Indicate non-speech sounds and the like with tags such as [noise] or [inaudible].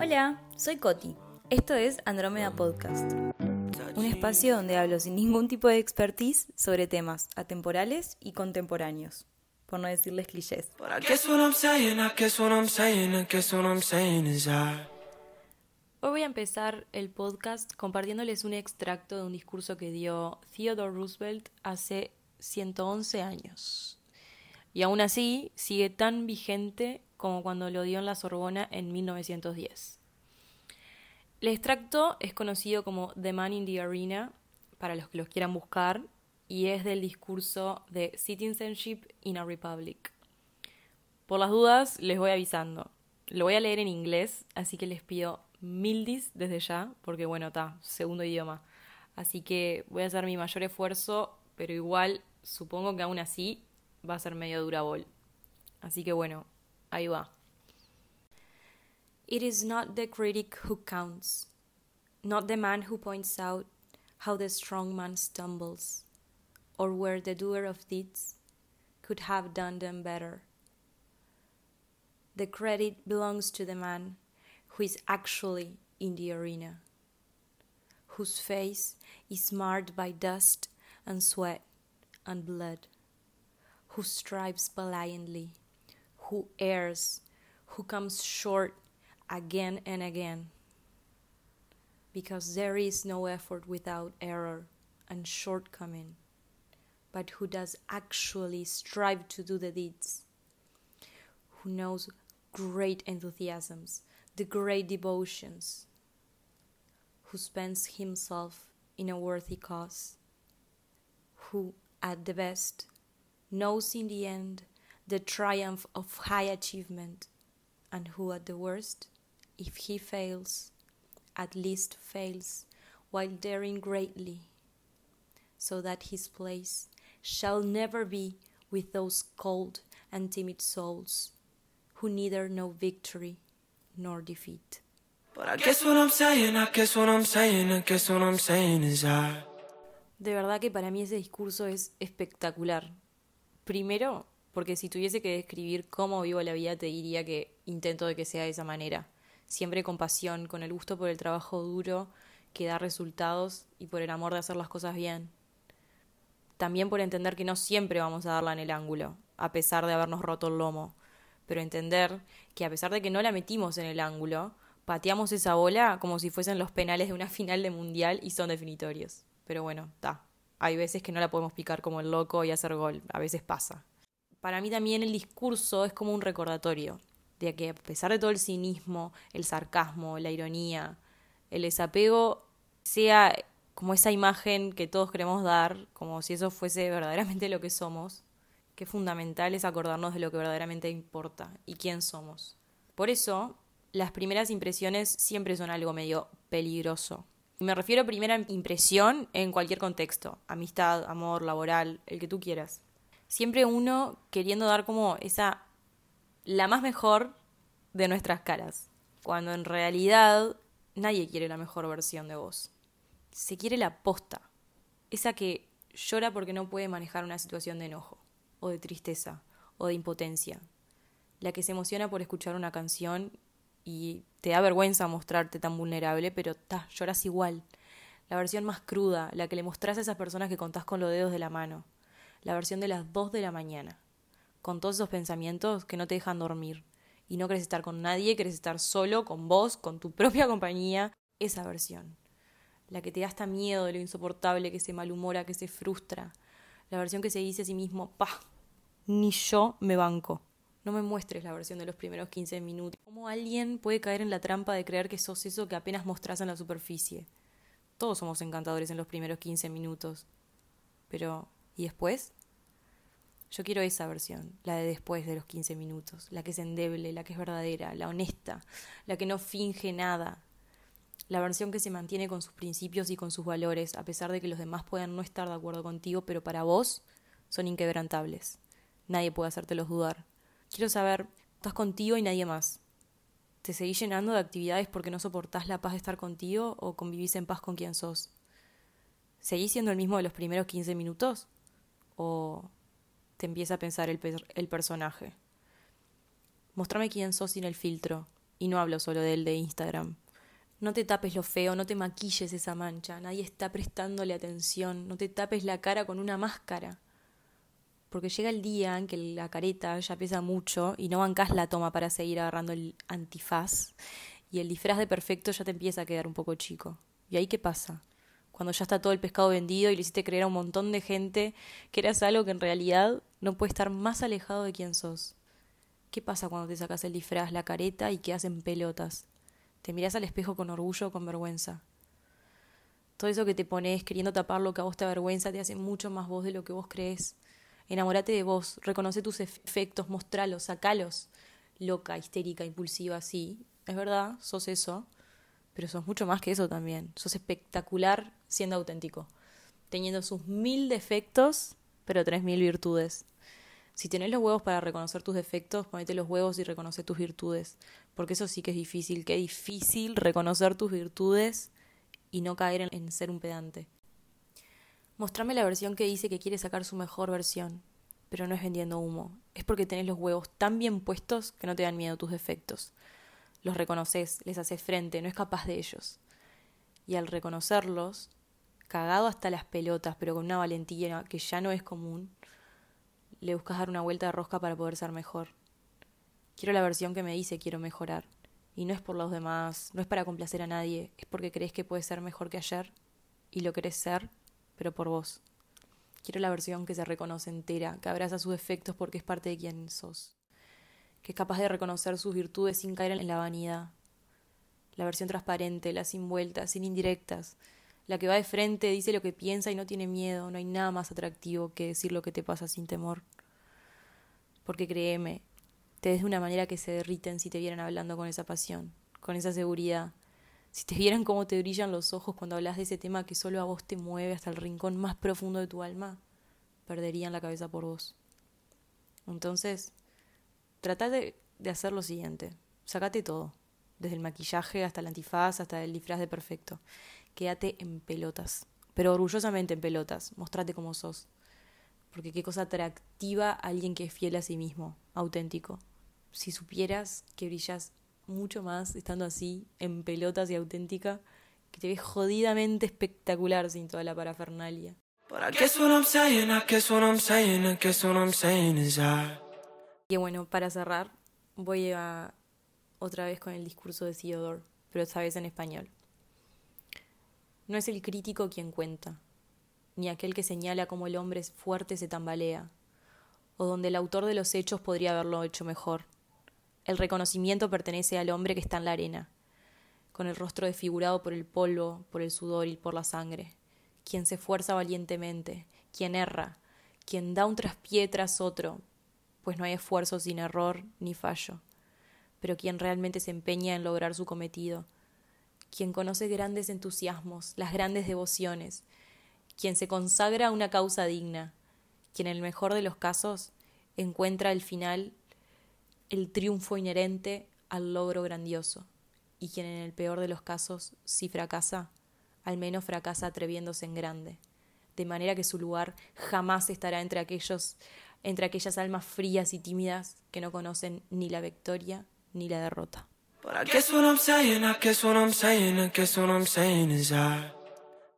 Hola, soy Coti. Esto es Andrómeda Podcast, un espacio donde hablo sin ningún tipo de expertise sobre temas atemporales y contemporáneos, por no decirles clichés. Hoy voy a empezar el podcast compartiéndoles un extracto de un discurso que dio Theodore Roosevelt hace 111 años. Y aún así sigue tan vigente como cuando lo dio en la Sorbona en 1910. El extracto es conocido como The Man in the Arena, para los que los quieran buscar, y es del discurso de Citizenship in a Republic. Por las dudas, les voy avisando. Lo voy a leer en inglés, así que les pido mildis desde ya, porque bueno, está, segundo idioma. Así que voy a hacer mi mayor esfuerzo, pero igual supongo que aún así va a ser medio dura bol. Así que bueno, va. It is not the critic who counts, not the man who points out how the strong man stumbles, or where the doer of deeds could have done them better. The credit belongs to the man who is actually in the arena, whose face is marred by dust and sweat and blood, who strives valiantly, who errs, who comes short again and again. Because there is no effort without error and shortcoming, but who does actually strive to do the deeds, who knows great enthusiasms, the great devotions, who spends himself in a worthy cause, who, at the best, knows in the end the triumph of high achievement, and who, at the worst, if he fails, at least fails while daring greatly, so that his place shall never be with those cold and timid souls who neither know victory nor defeat. But I guess what I'm saying, I guess what I'm saying, I guess what I'm saying is I. De verdad que para mí ese discurso es espectacular. Primero, porque si tuviese que describir cómo vivo la vida, te diría que intento de que sea de esa manera. Siempre con pasión, con el gusto por el trabajo duro que da resultados y por el amor de hacer las cosas bien. También por entender que no siempre vamos a darla en el ángulo, a pesar de habernos roto el lomo. Pero entender que a pesar de que no la metimos en el ángulo, pateamos esa bola como si fuesen los penales de una [laughs] final de mundial y son definitorios. Pero bueno, está. Hay veces que no la podemos picar como el loco y hacer gol. A veces pasa. Para mí también el discurso es como un recordatorio de que a pesar de todo el cinismo, el sarcasmo, la ironía, el desapego sea como esa imagen que todos queremos dar, como si eso fuese verdaderamente lo que somos, que fundamental es acordarnos de lo que verdaderamente importa y quién somos. Por eso, las primeras impresiones siempre son algo medio peligroso. Y me refiero a primera impresión en cualquier contexto, amistad, amor, laboral, el que tú quieras. Siempre uno queriendo dar como esa la más mejor de nuestras caras, cuando en realidad nadie quiere la mejor versión de vos. Se quiere la posta, esa que llora porque no puede manejar una situación de enojo, o de tristeza, o de impotencia, la que se emociona por escuchar una canción y te da vergüenza mostrarte tan vulnerable, pero ta, lloras igual. La versión más cruda, la que le mostrás a esas personas que contás con los dedos de la mano. La versión de las dos de la mañana con todos esos pensamientos que no te dejan dormir. Y no querés estar con nadie, querés estar solo, con vos, con tu [laughs] propia compañía. Esa versión. La que te da hasta miedo de lo insoportable, que se malhumora, que se frustra. La versión que se dice a sí mismo, pa, ni yo me banco. No me muestres la versión de los primeros 15 minutos. ¿Cómo alguien puede caer en la trampa de creer que sos eso que apenas mostrás en la superficie? Todos somos encantadores en los primeros 15 minutos. Pero, ¿y después? Yo quiero esa versión, la de después de los 15 minutos, la que es endeble, la que es verdadera, la honesta, la que no finge nada, la versión que se mantiene con sus principios y con sus valores, a pesar de que los demás puedan no estar de acuerdo contigo, pero para vos son inquebrantables. Nadie puede hacértelos dudar. Quiero saber, estás contigo y nadie más. ¿Te seguís llenando de actividades porque no soportás la paz de estar contigo o convivís en paz con quien sos? ¿Seguís siendo el mismo de los primeros 15 minutos? ¿O te empieza a pensar el, el personaje. Mostrame quién sos sin el filtro, Y no hablo solo del de Instagram. No te tapes lo feo, no te maquilles esa mancha, nadie está prestándole atención, no te tapes la cara con una máscara. Porque llega el día en que la careta ya pesa mucho y no bancas la toma para seguir agarrando el antifaz y el disfraz de perfecto ya te empieza a quedar un poco chico. ¿Y ahí qué pasa? Cuando ya está todo el pescado vendido y le hiciste creer a un montón de gente que eras algo que en realidad no puede estar más alejado de quién sos. ¿Qué pasa cuando te sacas el disfraz, la careta y quedas en pelotas? Te miras al espejo con orgullo o con vergüenza. Todo eso que te pones queriendo tapar lo que a vos te avergüenza te hace mucho más vos de lo que vos crees. Enamórate de vos, reconoce tus efectos, mostralos, sacalos. Loca, histérica, impulsiva, sí, es verdad, sos eso, pero sos mucho más que eso también. Sos espectacular siendo auténtico, teniendo sus mil defectos, pero tres mil virtudes. Si tenés los huevos para reconocer tus defectos, ponete los huevos y reconoce tus virtudes. Porque eso sí que es difícil. Qué difícil reconocer tus virtudes y no caer en, en ser un pedante. Mostrame la versión que dice que quiere sacar su mejor versión. Pero no es vendiendo humo. Es porque tenés los huevos tan bien puestos que no te dan miedo tus defectos. Los reconoces, les haces frente, no es capaz de ellos. Y al reconocerlos, cagado hasta las pelotas, pero con una valentía que ya no es común, le buscas dar una vuelta de rosca para poder ser mejor. Quiero la versión que me dice quiero mejorar. Y no es por los demás, no es para complacer a nadie, es porque crees que puedes ser mejor que ayer y lo querés ser, pero por vos. Quiero la versión que se reconoce entera, que abraza sus defectos porque es parte de quien sos, que es capaz de reconocer sus virtudes sin caer en la vanidad. La versión transparente, la sin vueltas, sin indirectas, la que va de frente, dice lo que piensa y no tiene miedo. No hay nada más atractivo que decir lo que te pasa sin temor. Porque créeme, te ves de una manera que se derriten si te vieran hablando con esa pasión, con esa seguridad. Si te vieran cómo te brillan los ojos cuando hablas de ese tema que solo a vos te mueve hasta el rincón más profundo de tu alma, perderían la cabeza por vos. Entonces, trata de, hacer lo siguiente. Sácate todo, desde el maquillaje hasta el antifaz, hasta el disfraz de perfecto quédate en pelotas, pero orgullosamente en pelotas, mostrate como sos. Porque qué cosa atractiva alguien que es fiel a sí mismo, auténtico. Si supieras que brillas mucho más estando así, en pelotas y auténtica, que te ves jodidamente espectacular sin toda la parafernalia. Y bueno, para cerrar, voy a otra vez con el discurso de Theodore, pero esta vez en español. No es el crítico quien cuenta, ni aquel que señala cómo el hombre fuerte se tambalea, o donde el autor de los hechos podría haberlo hecho mejor. El reconocimiento pertenece al hombre que está en la arena, con el rostro desfigurado por el polvo, por el sudor y por la sangre, quien se esfuerza valientemente, quien erra, quien da un traspié tras otro, pues no hay esfuerzo sin error ni fallo, pero quien realmente se empeña en lograr su cometido, quien conoce grandes entusiasmos, las grandes devociones, quien se consagra a una causa digna, quien en el mejor de los casos encuentra al final el triunfo inherente al logro grandioso, y quien en el peor de los casos, si fracasa, al menos fracasa atreviéndose en grande, de manera que su lugar jamás estará entre aquellos entre aquellas almas frías y tímidas que no conocen ni la victoria ni la derrota.